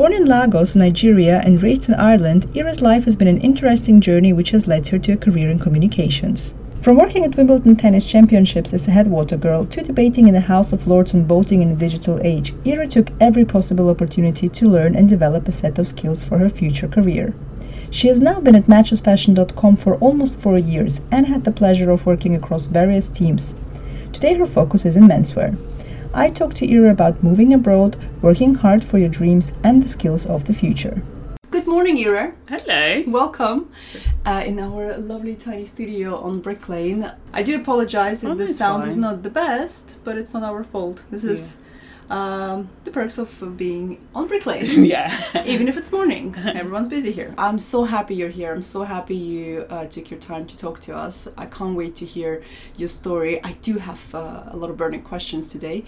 Born in Lagos, Nigeria, and raised in Ireland, Ira's life has been an interesting journey which has led her to a career in communications. From working at Wimbledon Tennis Championships as a headwater girl to debating in the House of Lords on voting in the digital age, Ira took every possible opportunity to learn and develop a set of skills for her future career. She has now been at matchesfashion.com for almost four years and had the pleasure of working across various teams. Today, her focus is in menswear. I talked to Ira about moving abroad, working hard for your dreams, and the skills of the future. Good morning, Ira. Hello. Welcome uh, in our lovely tiny studio on Brick Lane. I do apologize if Oh, the that's sound is not the best, but it's not our fault. This is um, the perks of uh, being on Brick Lane. yeah. Even if it's morning, everyone's busy here. I'm so happy you're here. I'm so happy you uh, took your time to talk to us. I can't wait to hear your story. I do have uh, a lot of burning questions today.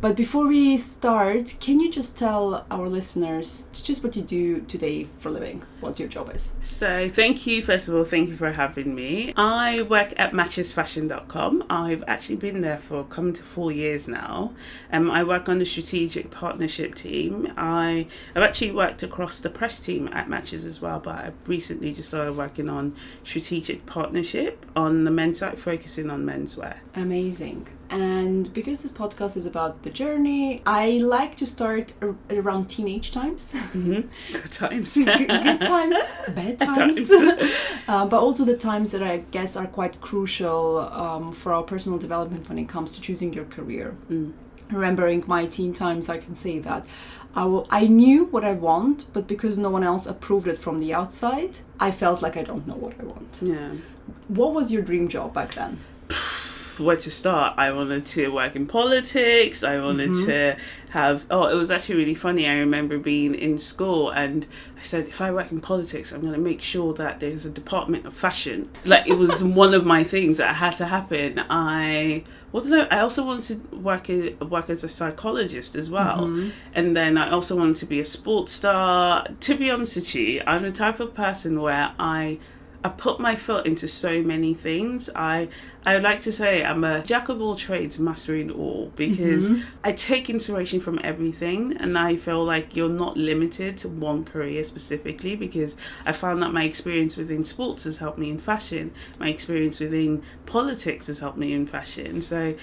But before we start, can you just tell our listeners just what you do today for a living, what your job is? So, thank you, first of all, thank you for having me. I work at matchesfashion.com. I've actually been there for coming to four years now. Um, I work on the strategic partnership team. I, I've actually worked across the press team at Matches as well, but I've recently just started working on strategic partnership on the men's side, focusing on menswear. Amazing. And because this podcast is about the journey, I like to start ar- around teenage times. hmm Good times. good, good times, bad times, times. uh, but also the times that I guess are quite crucial um, for our personal development when it comes to choosing your career. Mm. Remembering my teen times, I can say that I, will, I knew what I want, but because no one else approved it from the outside, I felt like I don't know what I want. Yeah. What was your dream job back then? Where to start. I wanted to work in politics. I wanted mm-hmm. to have. Oh, it was actually really funny. I remember being in school and I said, if I work in politics, I'm going to make sure that there's a department of fashion. Like it was one of my things that had to happen. I. What did I? I also wanted to work a, work as a psychologist as well, mm-hmm. and then I also wanted to be a sports star. To be honest with you, I'm the type of person where I I put my foot into so many things. I I would like to say I'm a jack of all trades, master in all, because mm-hmm. I take inspiration from everything, and I feel like you're not limited to one career specifically. Because I found that my experience within sports has helped me in fashion, my experience within politics has helped me in fashion. So.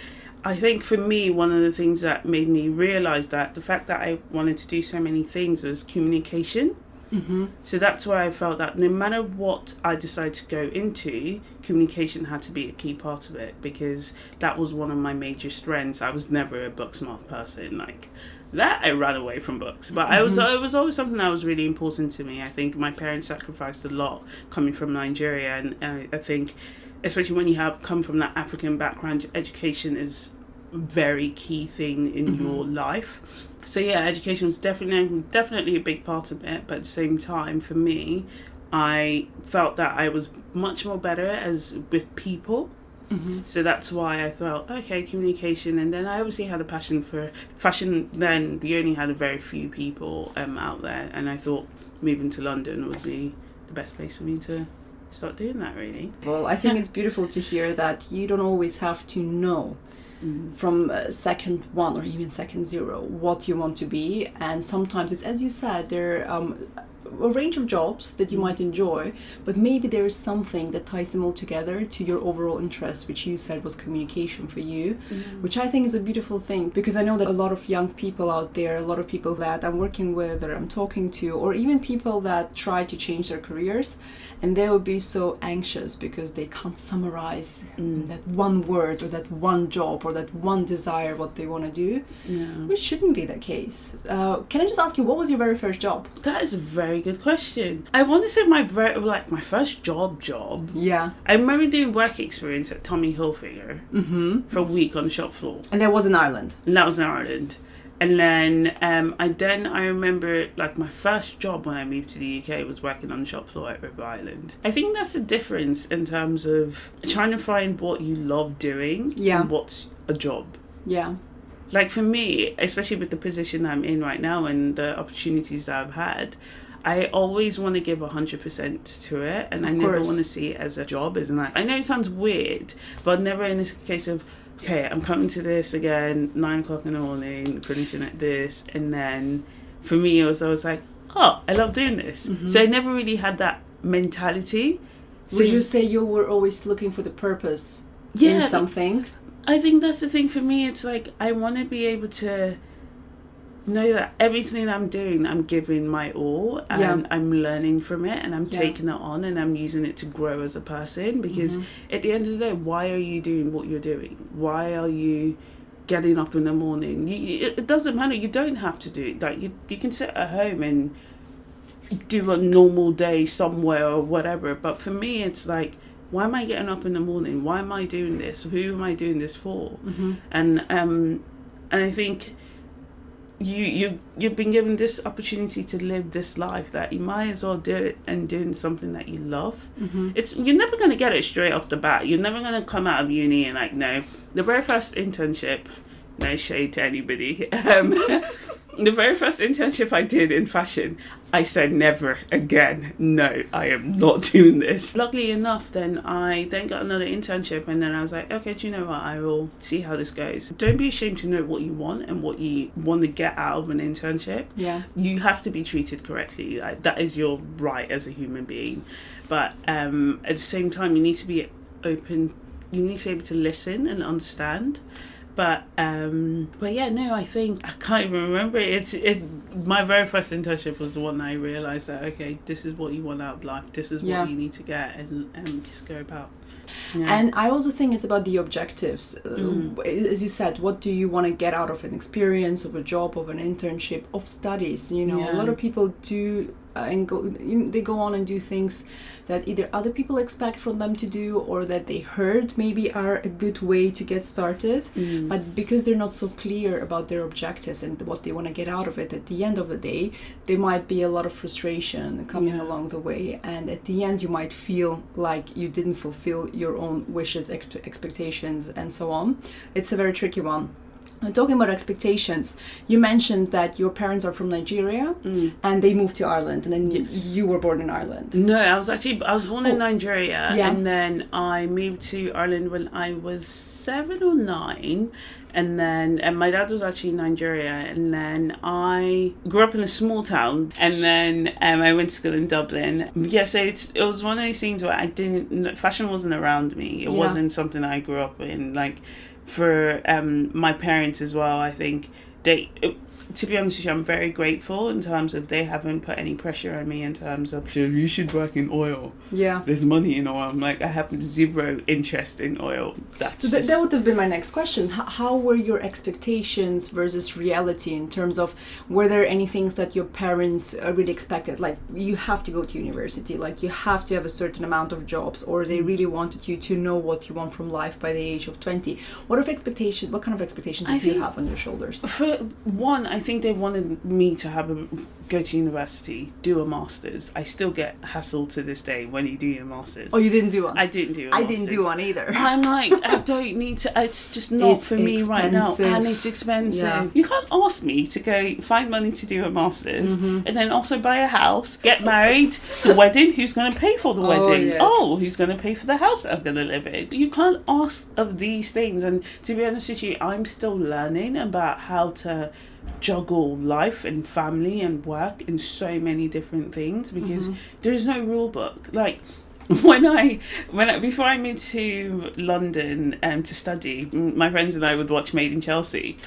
I think for me, one of the things that made me realize that the fact that I wanted to do so many things was communication. Mm-hmm. So that's why I felt that no matter what I decided to go into, communication had to be a key part of it because that was one of my major strengths. I was never a book smart person. Like that, I ran away from books, but I was mm-hmm. it was always something that was really important to me. I think my parents sacrificed a lot coming from Nigeria, and I think especially when you have come from that African background, education is a very key thing in mm-hmm. your life. So yeah, education was definitely definitely a big part of it, but at the same time, for me, I felt that I was much more better as with people. So that's why I thought, okay, communication, and then I obviously had a passion for fashion. Then we only had a very few people um, out there, and I thought moving to London would be the best place for me to start doing that. Really, Well, I think it's beautiful to hear that you don't always have to know from uh, second one or even second zero what you want to be, and sometimes it's as you said there. Um, a range of jobs that you might enjoy, but maybe there is something that ties them all together to your overall interest, which you said was communication for you, which I think is a beautiful thing because I know that a lot of young people out there, a lot of people that I'm working with or I'm talking to, or even people that try to change their careers, and they will be so anxious because they can't summarize Mm. that one word or that one job or that one desire what they want to do, Yeah. which shouldn't be the case. Uh, can I just ask you, what was your very first job? That is a very good question. I want to say my like my first job job. Yeah. I remember doing work experience at Tommy Hilfiger Mm-hmm. for a week on the shop floor, And that was in Ireland. and that was in Ireland. And then um, I then I remember like my first job when I moved to the UK was working on the shop floor at River Island. I think that's the difference in terms of trying to find what you love doing Yeah. and what's a job. Yeah. like for me, especially with the position I'm in right now and the opportunities that I've had, I always want to give hundred percent to it, and I Of never course. want to see it as a job. As in, like, I know it sounds weird, but never in this case of okay, I'm coming to this again nine o'clock in the morning, finishing at this, and then for me it was I was like, oh, I love doing this. Mhm. So I never really had that mentality. So Would you say you were always looking for the purpose in yeah, something? I think that's the thing for me. It's like I want to be able to know that everything I'm doing, I'm giving my all, and Yeah. I'm learning from it, and I'm Yeah. taking it on, and I'm using it to grow as a person. Because Mhm. at the end of the day, why are you doing what you're doing? Why are you getting up in the morning? You, it it doesn't matter. You don't have to do it. Like you, you can sit at home and do a normal day somewhere or whatever. But for me, it's like, why am I getting up in the morning? Why am I doing this? Who am I doing this for? Mm-hmm. And um, and I think you you you've been given this opportunity to live this life that you might as well do it and doing something that you love. Mm-hmm. It's you're never gonna get it straight off the bat. You're never gonna come out of uni and like no. The very first internship, no shade to anybody. Um, the very first internship I did in fashion, I said never again. No, I am not doing this. Luckily enough, then I then got another internship, and then I was like, okay, do you know what? I will see how this goes. Don't be ashamed to know what you want and what you want to get out of an internship Yeah. you have to be treated correctly. Like, that is your right as a human being. But um, at the same time, you need to be open. You need to be able to listen and understand. But um, but yeah, no, I think I can't even remember it. It's it. My very first internship was the one I realized that okay, this is what you want out of life. This is what you need to get, and and just go about. Yeah. And I also think it's about the objectives. Uh, Mm. As you said, what do you want to get out of an experience, of a job, of an internship, of studies? You know, a lot of people do and go. They go on and do things that either other people expect from them to do, or that they heard maybe are a good way to get started. Mm. But because they're not so clear about their objectives and what they want to get out of it, at the end of the day, there might be a lot of frustration coming Yeah. along the way. And at the end, you might feel like you didn't fulfill your own wishes, ex- expectations, and so on. It's a very tricky one. Uh, talking about expectations, you mentioned that your parents are from Nigeria Mm. and they moved to Ireland, and then Yes. you were born in Ireland. No, I was actually I was born in Oh. Nigeria, Yeah. and then I moved to Ireland when I was seven or nine, and then and my dad was actually in Nigeria, and then I grew up in a small town, and then um, I went to school in Dublin. Yeah, so it's it was one of these things where I didn't fashion wasn't around me. It Yeah. wasn't something I grew up in. Like for um, my parents as well, I think they. To be honest with you, I'm very grateful in terms of they haven't put any pressure on me in terms of "So you should work in oil. Yeah. There's money in oil. I'm like I have zero interest in oil. That's So that, just- that would have been my next question. How, how were your expectations versus reality in terms of were there any things that your parents uh, really expected? Like you have to go to university, like you have to have a certain amount of jobs, or they really wanted you to know what you want from life by the age of 20. What of expectations? What kind of expectations I did you have on your shoulders? For one, I think they wanted me to have a go to university, do a masters. I still get hassled to this day when you do your masters. Oh, you didn't do one. I didn't do. I I didn't do one either. I'm like, I don't need to. It's just not It's for me right now, expensive. and it's expensive. Yeah. You can't ask me to go find money to do a masters, Mm-hmm. and then also buy a house, get married, the wedding. Who's going to pay for the Oh, wedding? yes. Oh, who's going to pay for the house I'm going to live in? You can't ask of these things. And to be honest with you, I'm still learning about how to juggle life and family and work and so many different things because Mm-hmm. there is no rule book. Like when I when I, before I moved to London um, to study, my friends and I would watch Made in Chelsea.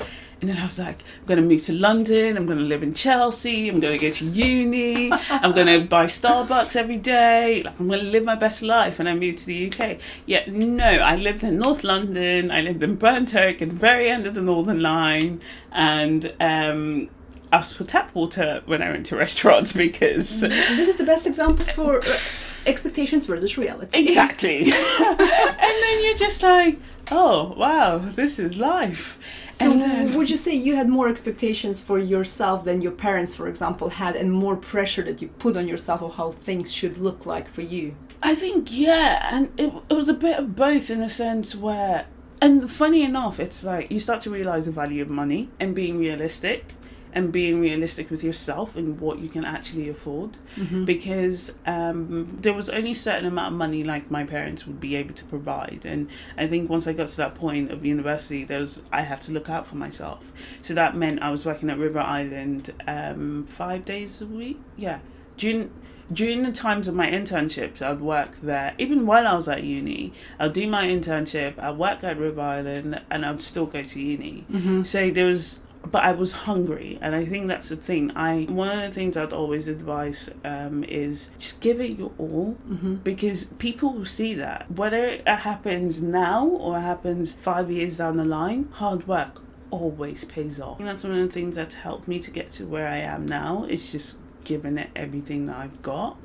And then I was like, I'm going to move to London. I'm going to live in Chelsea. I'm going to go to uni. I'm going to buy Starbucks every day. Like, I'm going to live my best life. And I moved to the UK. Yet, no, I lived in North London. I lived in Burnt Oak at the very end of the Northern Line. And um, asked for tap water when I went to restaurants because. This is the best example for uh, expectations versus reality. Exactly. and then you're just like, oh, wow, this is life. So And then- would you say you had more expectations for yourself than your parents, for example, had, and more pressure that you put on yourself of how things should look like for you? I think yeah, and it, it was a bit of both in a sense where, and funny enough, it's like you start to realize the value of money and being realistic, and being realistic with yourself and what you can actually afford, because um, there was only a certain amount of money like my parents would be able to provide, and I think once I got to that point of university, there was I had to look out for myself, so that meant I was working at River Island um, five days a week, yeah, June during the times of my internships, I'd work there. Even while I was at uni, I'd do my internship, I'd work at River Island, and I'd still go to uni. So there was, but I was hungry, and I think that's the thing. I one of the things I'd always advise um, is just give it your all, because people will see that whether it happens now or it happens five years down the line. Hard work always pays off. And that's one of the things that's helped me to get to where I am now. It's just giving it everything that I've got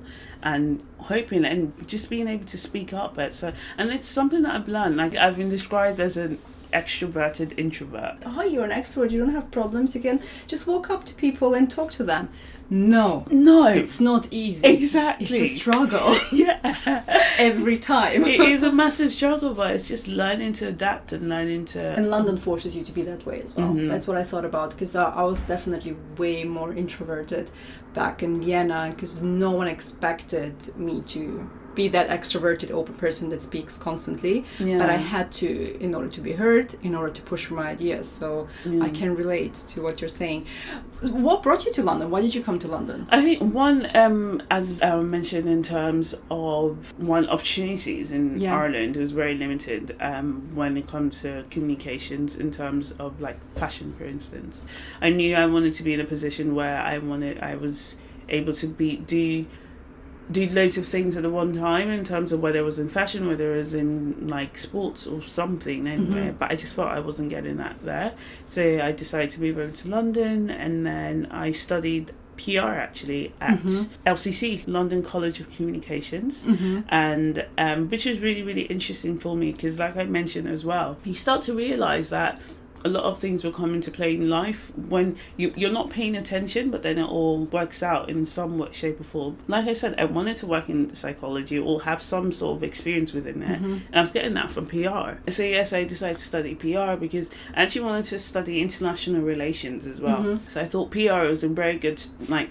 and hoping and just being able to speak up at so and it's something that I've learned like I've been described as an extroverted introvert Oh, you're an extrovert, you don't have problems, you can just walk up to people and talk to them. No, no it's not easy. exactly It's a struggle yeah every time. it is a massive struggle but it's just learning to adapt and learning to And London forces you to be that way as well. Mhm. That's what I thought about because I, I was definitely way more introverted back in Vienna because no one expected me to be that extroverted, open person that speaks constantly. yeah. But I had to in order to be heard, in order to push for my ideas. So I can relate to what you're saying. What brought you to London? Why did you come to London? I think one, um, as I mentioned in terms of one opportunities in Yeah. Ireland, was very limited um, when it comes to communications in terms of like fashion, for instance. I knew I wanted to be in a position where I wanted, I was able to be do do loads of things at the one time in terms of whether it was in fashion, whether it was in like sports or something anyway. Mhm. But I just felt I wasn't getting that there. So I decided to move over to London and then I studied PR actually at Mhm. LCC, London College of Communications. Mm-hmm. And um, which was really, really interesting for me because, like I mentioned as well, you start to realize that a lot of things will come into play in life when you, you're not paying attention, but then it all works out in some way, shape, or form. Like I said, I wanted to work in psychology or have some sort of experience within it, Mm-hmm. and I was getting that from PR. So, yes, I decided to study PR because I actually wanted to study international relations as well. Mhm. So, I thought PR was a very good, like,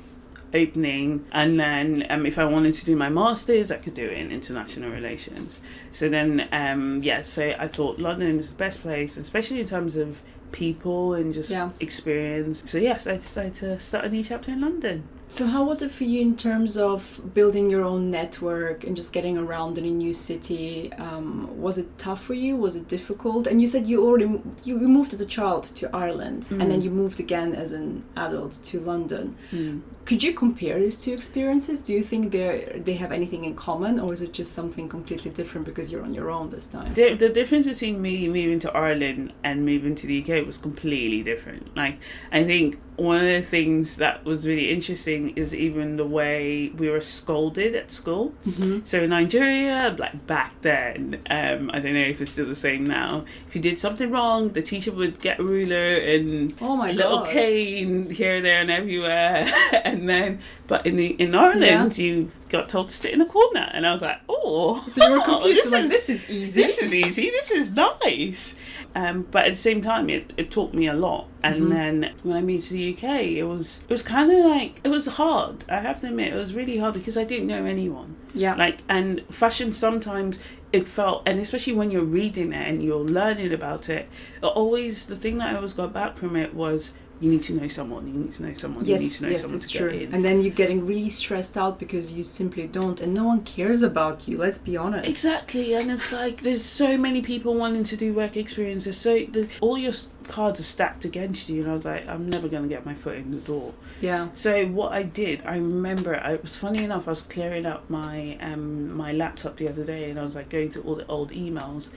opening and then um, if I wanted to do my masters I could do it in international relations so then um, yeah so I thought London is the best place especially in terms of people and just Yeah. experience so yes I decided to start a new chapter in London So, how was it for you in terms of building your own network and just getting around in a new city? Um, was it tough for you? Was it difficult? And you said you already you you moved as a child to Ireland, and then Mm. you moved again as an adult to London. mm. Could you compare these two experiences? Do you think they they have anything in common, or is it just something completely different because you're on your own this time? the, the difference between me moving to Ireland and moving to the UK was completely different. Like, I think one of the things that was really interesting is even the way we were scolded at school. Mm-hmm. So in Nigeria, like back then, um, I don't know if it's still the same now. If you did something wrong, the teacher would get a ruler and Oh my little god! cane here, there, and everywhere. and then, but in the in Ireland, you got told to sit in a corner, and I was like, oh, So you were confused. this You're like, is- this is easy. this is easy. This is nice. Um, but at the same time, it, it taught me a lot. And Mhm. then when I moved to the UK, it was it was kind of like it was hard. I have to admit, it was really hard because I didn't know anyone. yeah. Like and fashion sometimes it felt, and especially when you're reading it and you're learning about it, it always the thing that I always got back from it was you need to know someone, you need to know someone, you need to know yes, someone it's to true. get in. And then you're getting really stressed out because you simply don't, and no one cares about you. Let's be honest. Exactly, and it's like there's so many people wanting to do work experience. There's so the, all your cards are stacked against you, and I was like, I'm never gonna get my foot in the door. Yeah. So what I did, I remember, it was funny enough. I was clearing up my um my laptop the other day, and I was like going through all the old emails.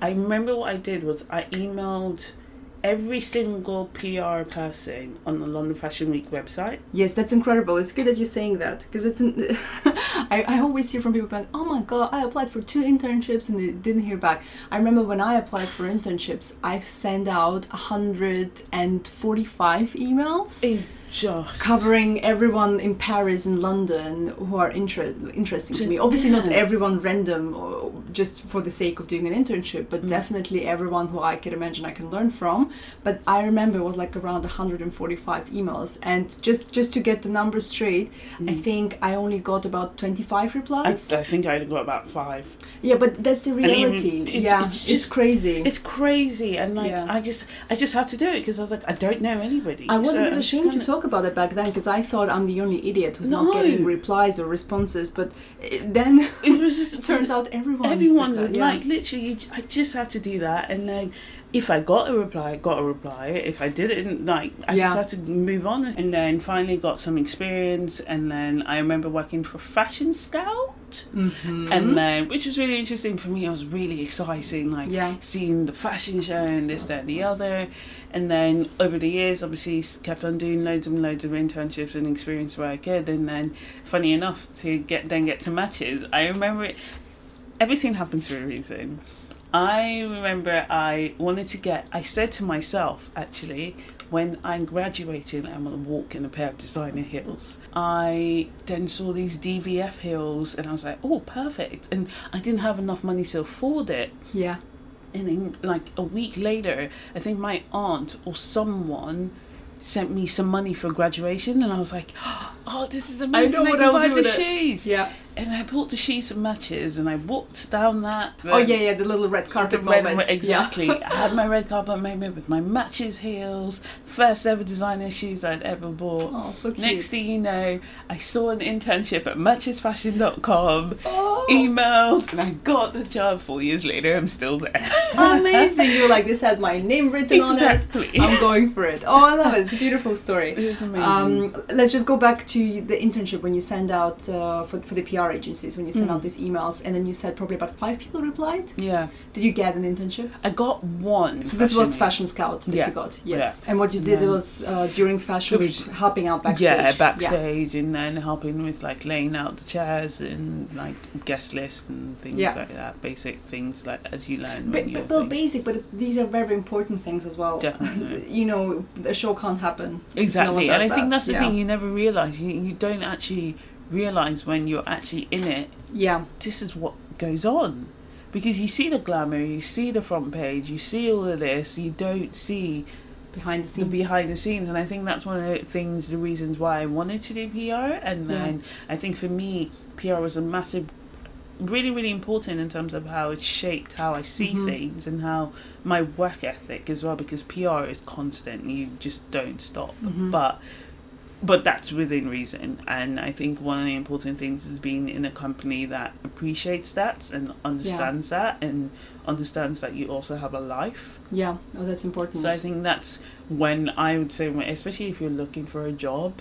I remember what I did was I emailed every single PR person on the London Fashion Week website. Yes, that's incredible. It's good that you're saying that because it's. An, I, I always hear from people like, "Oh my god, I applied for two internships and they didn't hear back." I remember when I applied for internships, I sent out 145 emails. It just covering everyone in Paris and London who are inter- interesting to me. Obviously, not everyone random or just for the sake of doing an internship, but Mm. definitely everyone who I can imagine I can learn from. But I remember it was like around 145 emails, and just just to get the numbers straight, I think I only got about 25 replies. I think I only got about five. yeah, but that's the reality. it's- yeah, it's it's, just- crazy. It's crazy, and like Yeah. I just I just had to do it because I was like I don't know anybody. I was So a bit ashamed to talk about it back then because I thought I'm the only idiot who's not getting replies or responses. But uh, then It was just it turns out everyone's everyone's like, like, yeah. literally. you j- I just had to do that, and then if I got a reply, I got a reply. If I didn't, like I Yeah. just had to move on, and then finally got some experience, and then I remember working for Fashion Scout. Mhm. and then which was really interesting for me. It was really exciting, like Yeah. seeing the fashion show and this, that, and the other. And then over the years, obviously, kept on doing loads and loads of internships and experience where I could. And then, funny enough, to get then get to matches, I remember it, everything happens for a reason. I remember I wanted to get. I said to myself, actually, when I'm graduating, I'm gonna walk in a pair of designer heels. I then saw these DVF heels, and I was like, oh, perfect. And I didn't have enough money to afford it. yeah, And then, like a week later, I think my aunt or someone sent me some money for graduation, and I was like, oh, this is amazing. I, what can I'll buy do the shoes. yeah. And I bought the shoes for matches, and I walked down that. Oh yeah, yeah, the little red carpet The red- moment. exactly. Yeah. I had my red carpet moment with my matches heels, first ever designer shoes I'd ever bought. Oh, so cute. Next thing you know, I saw an internship at matchesfashion.com, oh, emailed, and I got the job. Four years later, I'm still there. amazing! You're like, this has my name written on it. exactly. I'm going for it. Oh, I love it. It's a beautiful story. It was amazing. Um, let's just go back to the internship when you send out uh, for, for the PR agencies when you send Mm. out these emails and then you said probably about five people replied. yeah, Did you get an internship? I got one. So this was. Fashion Scout that Yeah. you got, yes. And what you did Yeah. was uh, during Fashion Week, helping out backstage. Yeah, backstage and then helping with like laying out the chairs and like guest list and things Yeah. like that. Basic things like as you learn But, but, well, basic, but these are very important things as well. Definitely. You know, a show can't happen. Exactly, does and I that. think that's the Yeah. thing you never realize. You you don't actually realize when you're actually in it. Yeah, This is what goes on, because you see the glamour, you see the front page, you see all of this. You don't see behind the the scenes. behind the scenes, and I think that's one of the things, the reasons why I wanted to do PR. And Yeah. then I think for me, PR was a massive, really, really important in terms of how it shaped how I see Mhm. things and how my work ethic as well. Because PR is constant; you just don't stop. Mhm. But but that's within reason, and I think one of the important things is being in a company that appreciates that and understands that and understands that you also have a life. Yeah, oh, that's important. So I think that's when I would say, especially if you're looking for a job,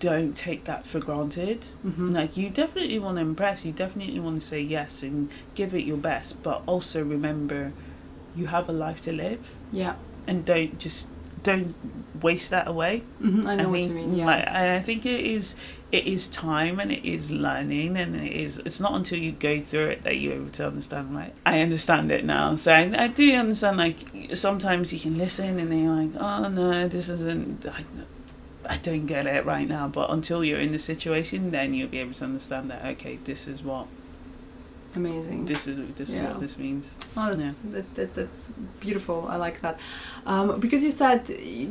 don't take that for granted. Mhm. Like you definitely want to impress, you definitely want to say yes and give it your best, but also remember you have a life to live Yeah, and don't just don't waste that away. hmm I know what think you mean. Yeah, like, I I think it is it is time and it is learning and it is it's not until you go through it that you're able to understand like I understand it now so I, I do understand like sometimes you can listen and then you're like oh no this isn't I, I don't get it right now but until you're in the situation then you'll be able to understand that okay this is what amazing. this is this is what this means Oh, that's, that, that, that's beautiful. I like that. Um, because you said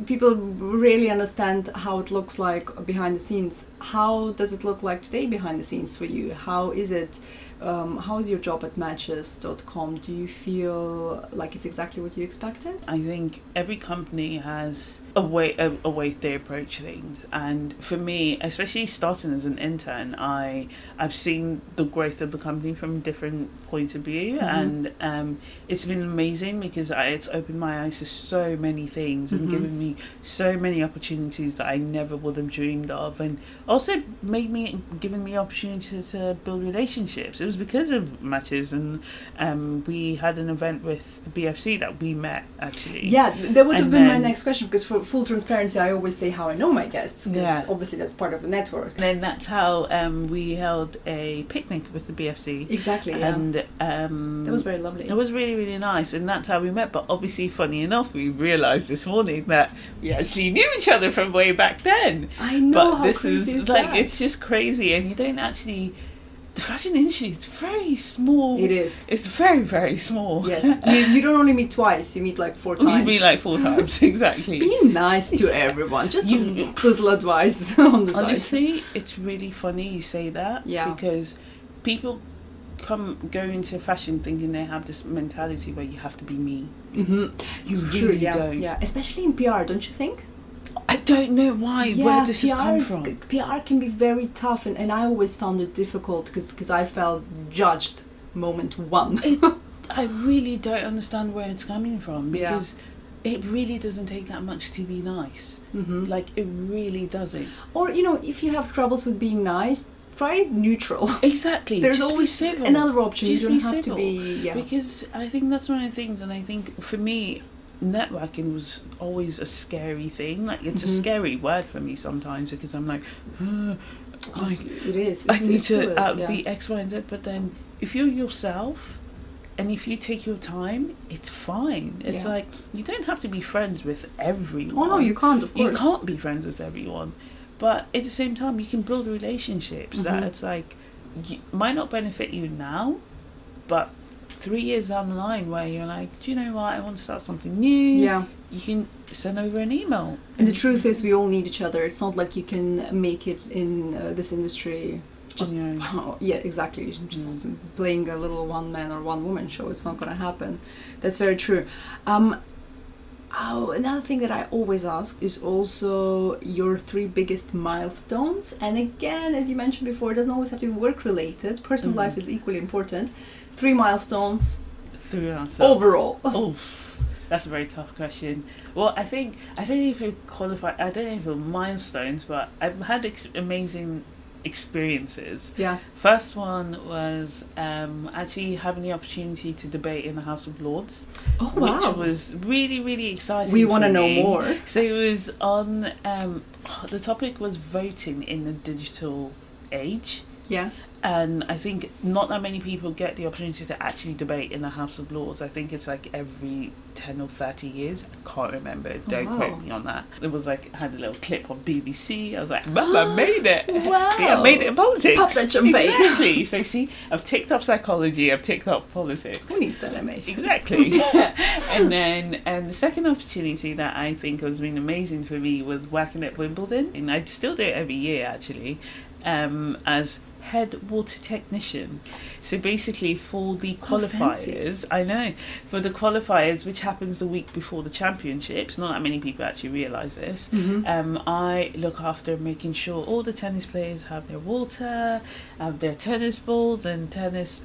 people really understand how it looks like behind the scenes. How does it look like today behind the scenes for you? How is it? Um, how is your job at matches.com? Do you feel like it's exactly what you expected? I think every company has a way a, a way they approach things. And for me especially starting as an intern i i've seen the growth of the company from a different point of view. Mhm. and um it's been amazing because I, it's opened my eyes to so many things and Mhm. given me so many opportunities that i never would have dreamed of. And also made me given me opportunities to build relationships. It was because of matches and um we had an event with the bfc that we met actually. Yeah, that would have And been my next question because for full transparency, I always say how I know my guests because Yeah. obviously that's part of the network. And then that's how um, we held a picnic with the BFC, Exactly. Yeah. and um, that was very lovely. it was really really nice, and that's how we met. But obviously, funny enough, we realised this morning that we actually knew each other from way back then. I know but this is, is like that? it's just crazy, and you don't actually. The fashion industry is very small. It is. It's very very small. Yes, you, you don't only meet twice; you meet like four times. you mean like four times exactly. Be nice to everyone. Just You- little advice on the side. Honestly, it's really funny you say that. Yeah. Because people come go into fashion thinking they have this mentality where you have to be me. Mm-hmm. You really yeah, don't. Yeah, especially in PR, don't you think? Don't know why. yeah, where does this PR come is- from? PR can be very tough, and, and I always found it difficult because I felt judged moment one. I really don't understand where it's coming from Yeah. because it really doesn't take that much to be nice. hmm Like it really doesn't. Or you know, if you have troubles with being nice, try neutral. Exactly. There's just always civil. another option. Just you don't have to be. Yeah. Because I think that's one of the things, and I think for me, networking was always a scary thing. Like it's Mhm. a scary word for me sometimes because I'm like, "Uh, like it is. I need to is, uh, yeah. be X, Y, and Z. But then if you're yourself. And if you take your time, it's fine. It's Yeah. like you don't have to be friends with everyone. Oh no, you can't. Of course, You can't be friends with everyone, but at the same time, you can build relationships that Mhm. it's like you, might not benefit you now, but three years down the line, where you're like, do you know what? I want to start something new. Yeah. you can send over an email. And the truth is, we all need each other. It's not like you can make it in uh, this industry. Just on your own. Oh, yeah, exactly. Just playing a little one man or one woman show. It's not going to happen. That's very true. Um, oh, another thing that I always ask is also your three biggest milestones. And again, as you mentioned before, it doesn't always have to be work related. Personal Mhm. life is equally important. Three milestones Three ourselves. overall. Oh, that's a very tough question. Well, I think I don't know if you qualify. I don't know if milestones, but I've had ex- amazing experiences. Yeah. First one was um, actually having the opportunity to debate in the House of Lords, Oh wow. which was really, really exciting. we want to know more. So it was on. Um, the topic was voting in the digital age. Yeah. And I think not that many people get the opportunity to actually debate in the House of Lords. I think it's like every 10 or 30 years. I can't remember. Don't wow. quote me on that. It was like, I had a little clip on BBC. I was like, Mum, I made it. Wow. See, I made it in politics. Pop that champagne. Exactly. so, see, I've ticked off psychology, I've ticked off politics. Who needs that, MA? Exactly. and then and the second opportunity that I think has been amazing for me was working at Wimbledon. And I still do it every year actually, um, as head water technician. So basically for the Oh, qualifiers, I know, for the qualifiers which happens the week before the championships, not that many people actually realise this. Mm-hmm. Um, I look after making sure all the tennis players have their water, have their tennis balls, and tennis.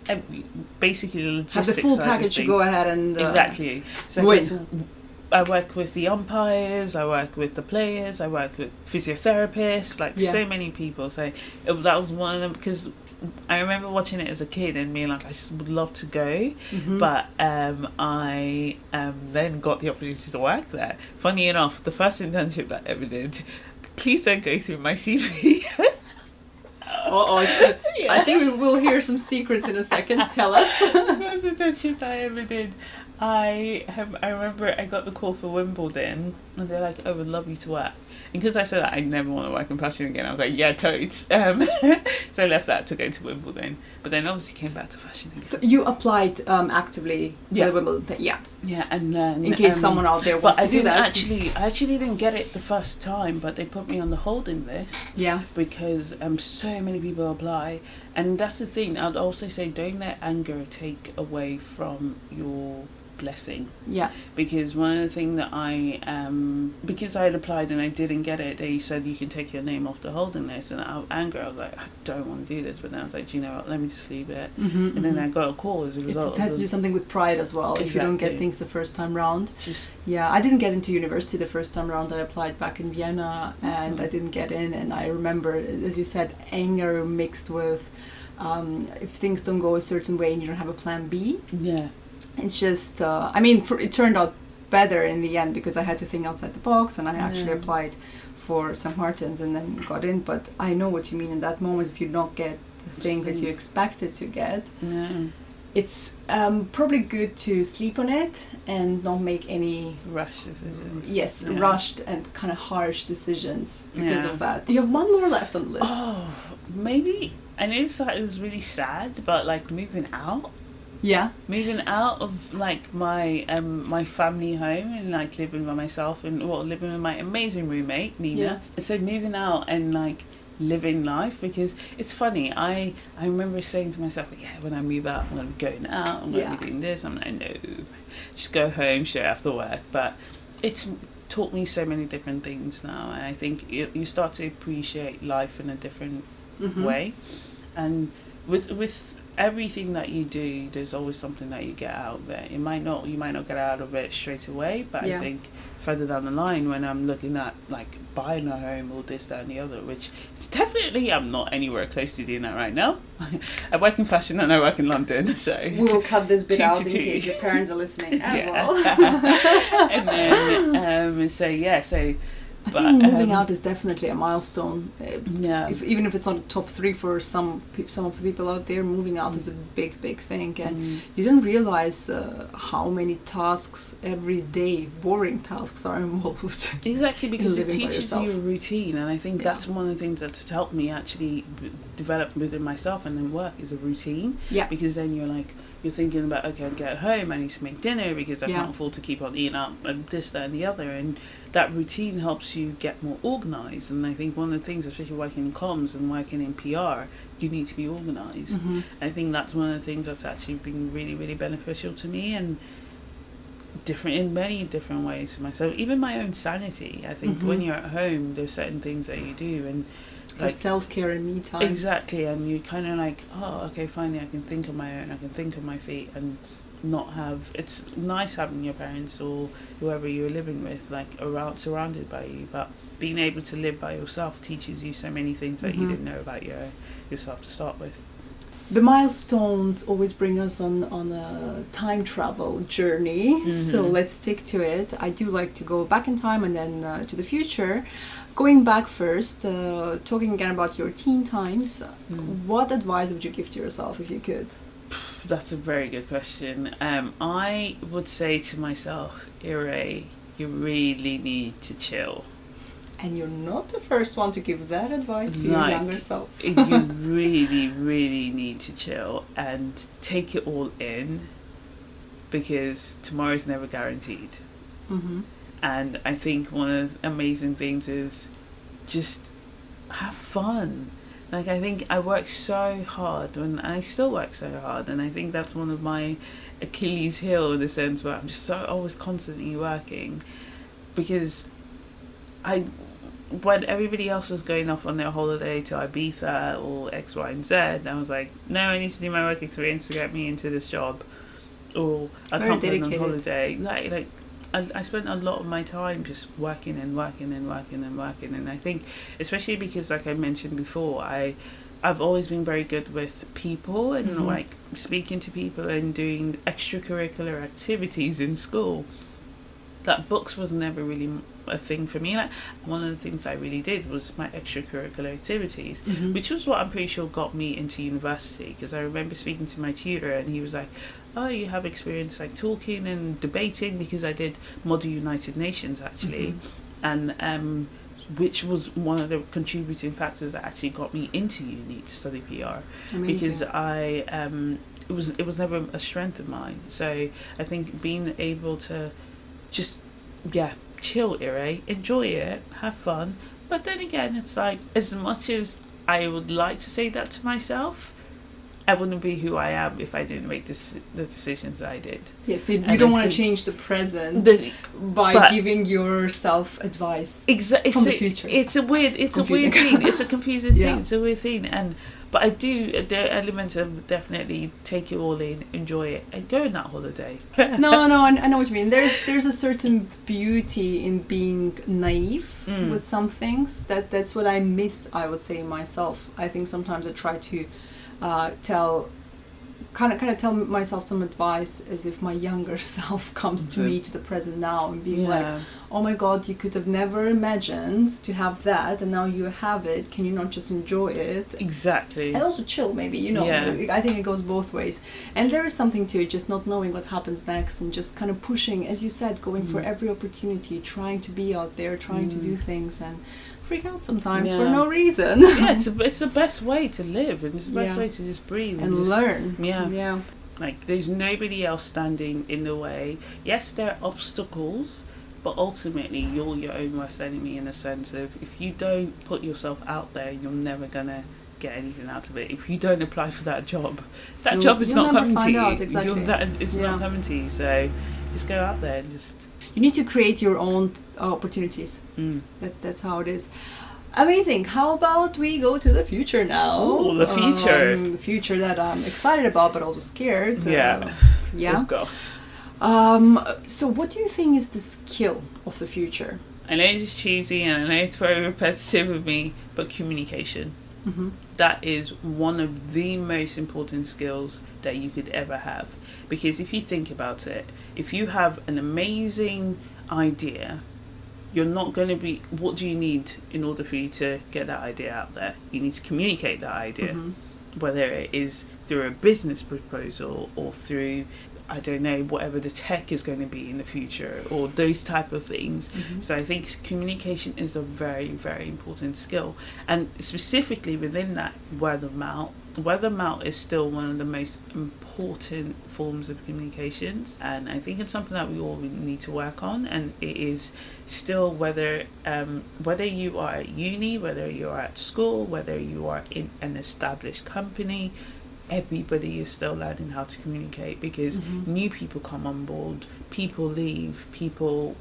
Basically, the logistics Have the full package to go ahead and uh, Exactly. So win. I work with the umpires, I work with the players, I work with physiotherapists, like Yeah. so many people. So it, that was one of them because I remember watching it as a kid and being like, I just would love to go, Mhm. but um, I um, then got the opportunity to work there. Funny enough, the first internship that I ever did. Please don't go through my CV. Uh-oh, so I think we will hear some secrets in a second. Tell us. first internship I ever did. I have. I remember I got the call for Wimbledon, and they're like, "Oh, we'd love you to work." And because I said that I never want to work in fashion again, I was like, "Yeah, totes." Um, so I left that to go to Wimbledon, but then obviously came back to fashion. Again. so you applied um, actively Yeah. to the Wimbledon thing. Yeah. yeah, and then In case um, someone out there But wants I to do didn't that. actually. I actually didn't get it the first time, but they put me on the holding list Yeah. because um so many people apply, and that's the thing. I'd also say don't let anger take away from your blessing Yeah. because one of the things that I um because I had applied and I didn't get it, they said you can take your name off the holding list, and out of anger I was like, I don't want to do this, but then I was like, "Do you know what? Let me just leave it. Mm-hmm, And then I got a call as a It's, result. it has to do something with pride as well. If you don't get things the first time round. just Yeah, I didn't get into university the first time round. I applied back in Vienna and Mhm. I didn't get in. And I remember, as you said, anger mixed with um, if things don't go a certain way and you don't have a plan B. yeah, It's just, uh, I mean, for, it turned out better in the end because I had to think outside the box and I actually Yeah. applied for St. Martin's and then got in. But I know what you mean in that moment if you don't get the thing that you expected to get. yeah, It's um, probably good to sleep on it and not make any rush decisions. yes Yeah. rushed and kind of harsh decisions because of that. You have one more left on the list. Oh, maybe I know it was really sad, but like moving out, Yeah. moving out of like my um my family home and like living by myself and well living with my amazing roommate Nina. Yeah. So moving out and like living life because it's funny. I I remember saying to myself, yeah, when I move out, I'm gonna be going out. I'm gonna Yeah. be doing this. I'm like, no, just go home straight after work. But it's taught me so many different things now, and I think you, you start to appreciate life in a different Mhm. way and with with everything that you do there's always something that you get out of it it might not you might not get out of it straight away but Yeah. i think further down the line when i'm looking at like buying a home or this that and the other which it's definitely i'm not anywhere close to doing that right now i work in fashion and i work in london so We will cut this bit Two out in two. case your parents are listening as well. and then um so yeah so I but, think moving um, out is definitely a milestone. Yeah If, even if it's not top three for some some of the people out there, moving out is a big, big thing, and Mm. you don't realize uh, how many tasks every day, boring tasks, are involved. Exactly, because it teaches you a routine, and I think Yeah. that's one of the things that's helped me actually b- develop within myself and then work is a routine. yeah, Because then you're like, you're thinking about, okay, I get home, I need to make dinner because I Yeah. can't afford to keep on eating up and this, that, and the other, and that routine helps you get more organized. And I think one of the things, especially working in comms and working in PR, you need to be organized. Mhm. I think that's one of the things that's actually been really, really beneficial to me and different in many different ways to myself. Even my own sanity. I think when Mhm. you're at home, there's certain things that you do and for like self care and me time. exactly, and you kind of like, oh, okay, finally, I can think on my own. I can think on my feet and not have. It's nice having your parents or whoever you're living with like around, surrounded by you, but being able to live by yourself teaches you so many things that you Mhm. didn't know about your yourself to start with. The milestones always bring us on on a time travel journey, so Mhm. let's stick to it. I do like to go back in time and then uh, to the future. Going back first, uh, talking again about your teen times, Mm. what advice would you give to yourself if you could? That's a very good question. Um, I would say to myself, Ire, you really need to chill. And you're not the first one to give that advice to Like, your younger self. you really, really need to chill and take it all in because tomorrow's never guaranteed. Mm-hmm. And I think one of the amazing things is just have fun. Like I think I work so hard and I still work so hard and I think that's one of my Achilles heel in the sense where I'm just so always constantly working because I when everybody else was going off on their holiday to Ibiza or X, Y, and Z, I was like, no, I need to do my work experience to get me into this job, or I Very can't go on holiday. Like, like I, I spent a lot of my time just working and working and working and working, and I think, especially because, like I mentioned before, I. I've always been very good with people and Mhm. like speaking to people and doing extracurricular activities in school. That books was never really a thing for me. Like one of the things I really did was my extracurricular activities, Mm-hmm. which was what I'm pretty sure got me into university. Because I remember speaking to my tutor, and he was like, "Oh, you have experience like talking and debating." Because I did Model United Nations actually, and um, which was one of the contributing factors that actually got me into uni to study PR Amazing. because I um it was it was never a strength of mine. So I think being able to just yeah chill, Ire, enjoy it, have fun. But then again, it's like as much as I would like to say that to myself, I wouldn't be who I am if I didn't make this, the decisions I did. Yes, you, you And don't I want to change the present The, by giving yourself advice. exactly From the future. It's a weird. It's, a weird thing. It's a confusing Yeah. thing. It's a weird thing, and but I do. the are elements of definitely take it all in, enjoy it, and go on that holiday. no, no, I, I know what you mean. There's there's a certain beauty in being naive Mm. with some things. That that's what I miss. I would say myself. I think sometimes I try to uh, tell. Kind of, kind of tell myself some advice as if my younger self comes to me to the present now and being like, oh my god, you could have never imagined to have that, and now you have it. Can you not just enjoy it? exactly. and also chill maybe you know Yeah. i think it goes both ways and there is something to it just not knowing what happens next and just kind of pushing as you said going for Mm. every opportunity trying to be out there trying to Mm. do things and freak out sometimes for no reason yeah, it's, a, it's the best way to live, and it's the best Yeah. way to just breathe and just- learn Yeah. yeah Like, there's nobody else standing in the way. Yes, there are obstacles, but ultimately, you're your own worst enemy in the sense of if you don't put yourself out there, you're never gonna get anything out of it. If you don't apply for that job, that You'll- job is not coming to you. out, exactly. that, it's Yeah. not coming to you. So just go out there and just. you need to create your own opportunities Mm. that, that's how it is amazing how about we go to the future now Oh, the future. um, the future that i'm excited about but also scared Yeah. Uh, yeah Oh. Um, so what do you think is the skill of the future? I know it's cheesy and I know it's very repetitive with me, but communication. Mm-hmm. that is one of the most important skills that you could ever have. Because if you think about it, if you have an amazing idea, you're not going to be. What do you need in order for you to get that idea out there? You need to communicate that idea, Mm-hmm. whether it is through a business proposal or through. I don't know whatever the tech is going to be in the future or those type of things. Mm-hmm. So I think communication is a very, very important skill. And specifically within that word of mouth, word of mouth is still one of the most important forms of communications. And I think it's something that we all need to work on. And it is still whether um, whether you are at uni, whether you are at school, whether you are in an established company, everybody is still learning how to communicate because Mhm. new people come on board, people leave, people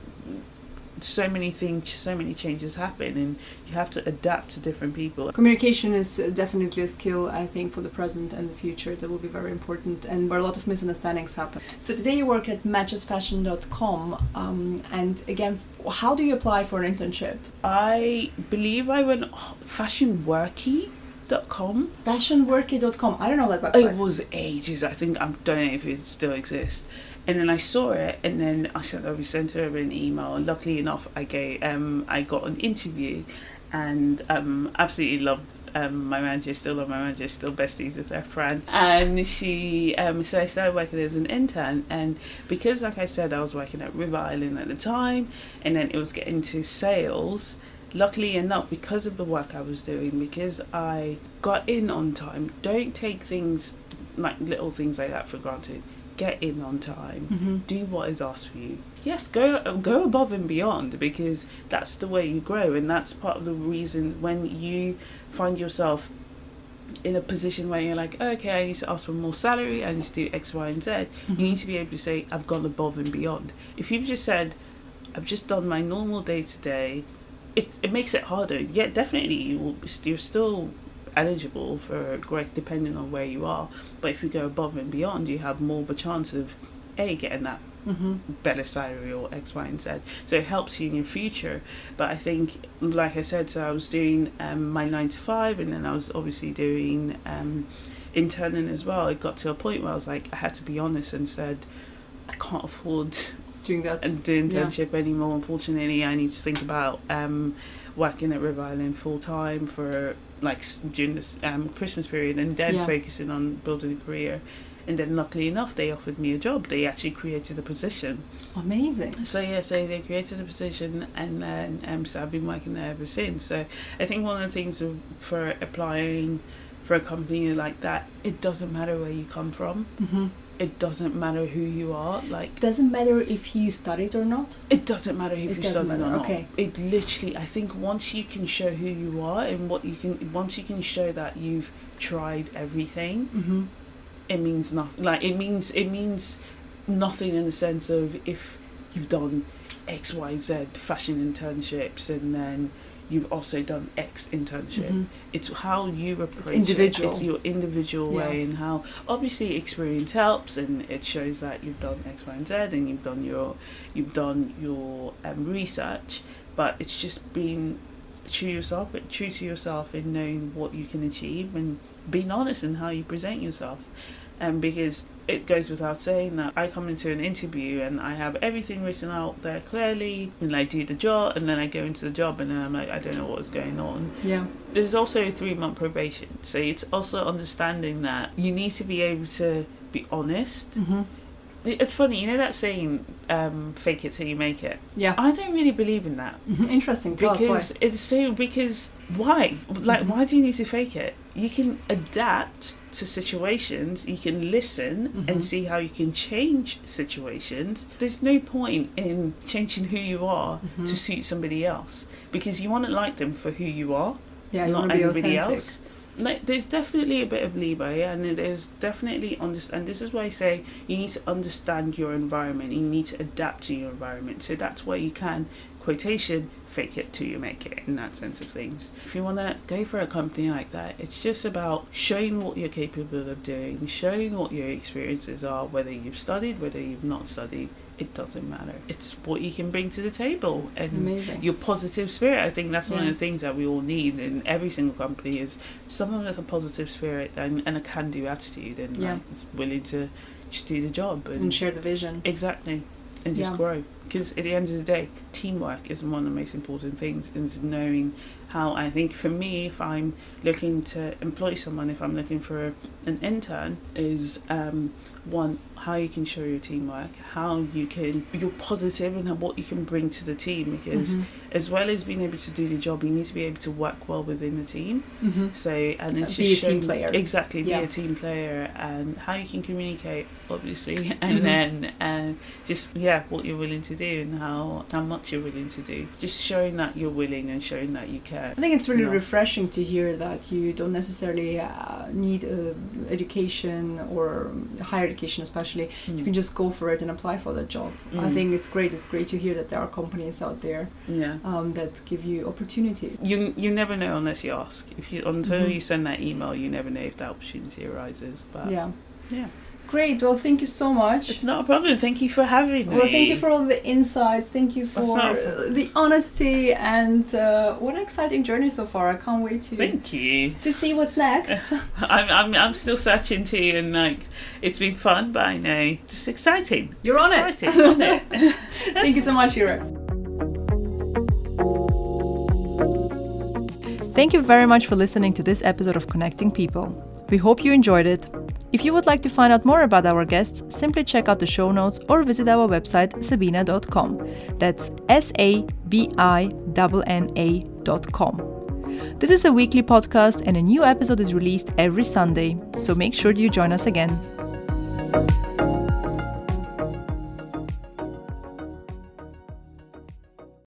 so many things so many changes happen and you have to adapt to different people Communication is definitely a skill, I think, for the present and the future that will be very important and where a lot of misunderstandings happen. So today you work at matchesfashion.com um, and again, how do you apply for an internship? i believe i went fashionworkie.com Fashionworkie.com. I don't know that website. it was ages i think i don't know if it still exists and then I saw it, and then I sent over sent her an email. And luckily enough, I gave um I got an interview, and um absolutely loved um my manager. Still love my manager. Still besties with their friend. And she um so I started working as an intern, and because like I said, I was working at River Island at the time, and then it was getting to sales. Luckily enough, because of the work I was doing, because I got in on time. Don't take things like little things like that for granted. Get in on time Mm-hmm. do what is asked for you. Yes, go go above and beyond because that's the way you grow, and that's part of the reason when you find yourself in a position where you're like, okay, I need to ask for more salary, I need to do X, Y, and Z. Mm-hmm. You need to be able to say, I've gone above and beyond. If you've just said, I've just done my normal day to day, it it makes it harder. Yeah, definitely, you will, you're still eligible for growth depending on where you are. But if you go above and beyond, you have more of a chance of a getting that Mm-hmm. better salary or X, Y, and Z. So it helps you in your future. But I think, like I said, so I was doing um, my nine to five, and then I was obviously doing um, interning as well. It got to a point where I was like, I had to be honest and said, I can't afford Doing that. and do internship anymore. Unfortunately, I need to think about um, working at River Island full time for like during this um, Christmas period, and then Yeah. focusing on building a career. And then, luckily enough, they offered me a job. They actually created a position. Amazing. So yeah, so they created a position, and then um, so I've been working there ever since. So I think one of the things for applying for a company like that, it doesn't matter where you come from Mm-hmm. It doesn't matter who you are. Like Doesn't matter if you studied or not. it doesn't matter if It you studied or not. okay. It literally, I think, once you can show who you are and what you can, once you can show that you've tried everything, Mm-hmm. it means nothing. Like it means it means nothing in the sense of if you've done X, Y, Z fashion internships and then you've also done X internship. Mhm. It's how you approach individual. it. It's your individual Yeah. way and how obviously experience helps and it shows that you've done X, Y, and Z and you've done your you've done your um, research. But it's just being true yourself, but true to yourself in knowing what you can achieve and being honest in how you present yourself. And because it goes without saying that I come into an interview and I have everything written out there clearly, and I do the job, and then I go into the job, and then I'm like, I don't know what's going on. Yeah. There's also a three month probation, so it's also understanding that you need to be able to be honest. Mm-hmm. It's funny, you know that saying, um, "Fake it till you make it." Yeah. I don't really believe in that Interesting. Us why. because it's so because why like Mhm. why do you need to fake it you can adapt to situations you can listen Mhm. and see how you can change situations there's no point in changing who you are Mhm. to suit somebody else because you want to like them for who you are Yeah, you not want to be anybody authentic. else like, there's definitely a bit of leeway and there's definitely understand this is why I say you need to understand your environment you need to adapt to your environment so that's where you can quotation fake it till you make it in that sense of things if you want to go for a company like that it's just about showing what you're capable of doing showing what your experiences are whether you've studied whether you've not studied it doesn't matter it's what you can bring to the table and Amazing. your positive spirit. I think that's one of the things that we all need in every single company is someone with a positive spirit and, and a can-do attitude and Yeah. like, willing to just do the job and, and share the vision. exactly and just Yeah. grow. Because at the end of the day, teamwork is one of the most important things. Is knowing how I think for me, if I'm looking to employ someone, if I'm looking for an intern, is um, one how you can show your teamwork, how you can you're positive and what you can bring to the team. Because Mhm. as well as being able to do the job, you need to be able to work well within the team. Mhm. So and it's Be just a team player. Exactly, be Yeah. a team player and how you can communicate, obviously, and Mhm. then uh, just yeah, what you're willing to do and how how much you're willing to do. Just showing that you're willing and showing that you care. I think it's really refreshing to hear that you don't necessarily uh, need uh, education or higher education, especially. You can just go for it and apply for that job. I Mm. think it's great. It's great to hear that there are companies out there yeah. um, that give you opportunity. You you never know unless you ask. If you until Mhm. you send that email, you never know if that opportunity arises. But yeah. yeah, Great. Well, thank you so much. it's not a problem. Thank you for having me. Well, thank you for all the insights. Thank you for uh, the honesty and uh, what an exciting journey so far. I can't wait to Thank you. to see what's next. I'm, I'm, I'm still searching too, and like it's been fun, but I know it's exciting. You're It's on it. exciting, isn't it? Thank you so much, Ira. Thank you very much for listening to this episode of Connecting People. We hope you enjoyed it. If you would like to find out more about our guests, simply check out the show notes or visit our website sabinna.com. That's S A B I N N A.com. This is a weekly podcast and a new episode is released every Sunday, so make sure you join us again.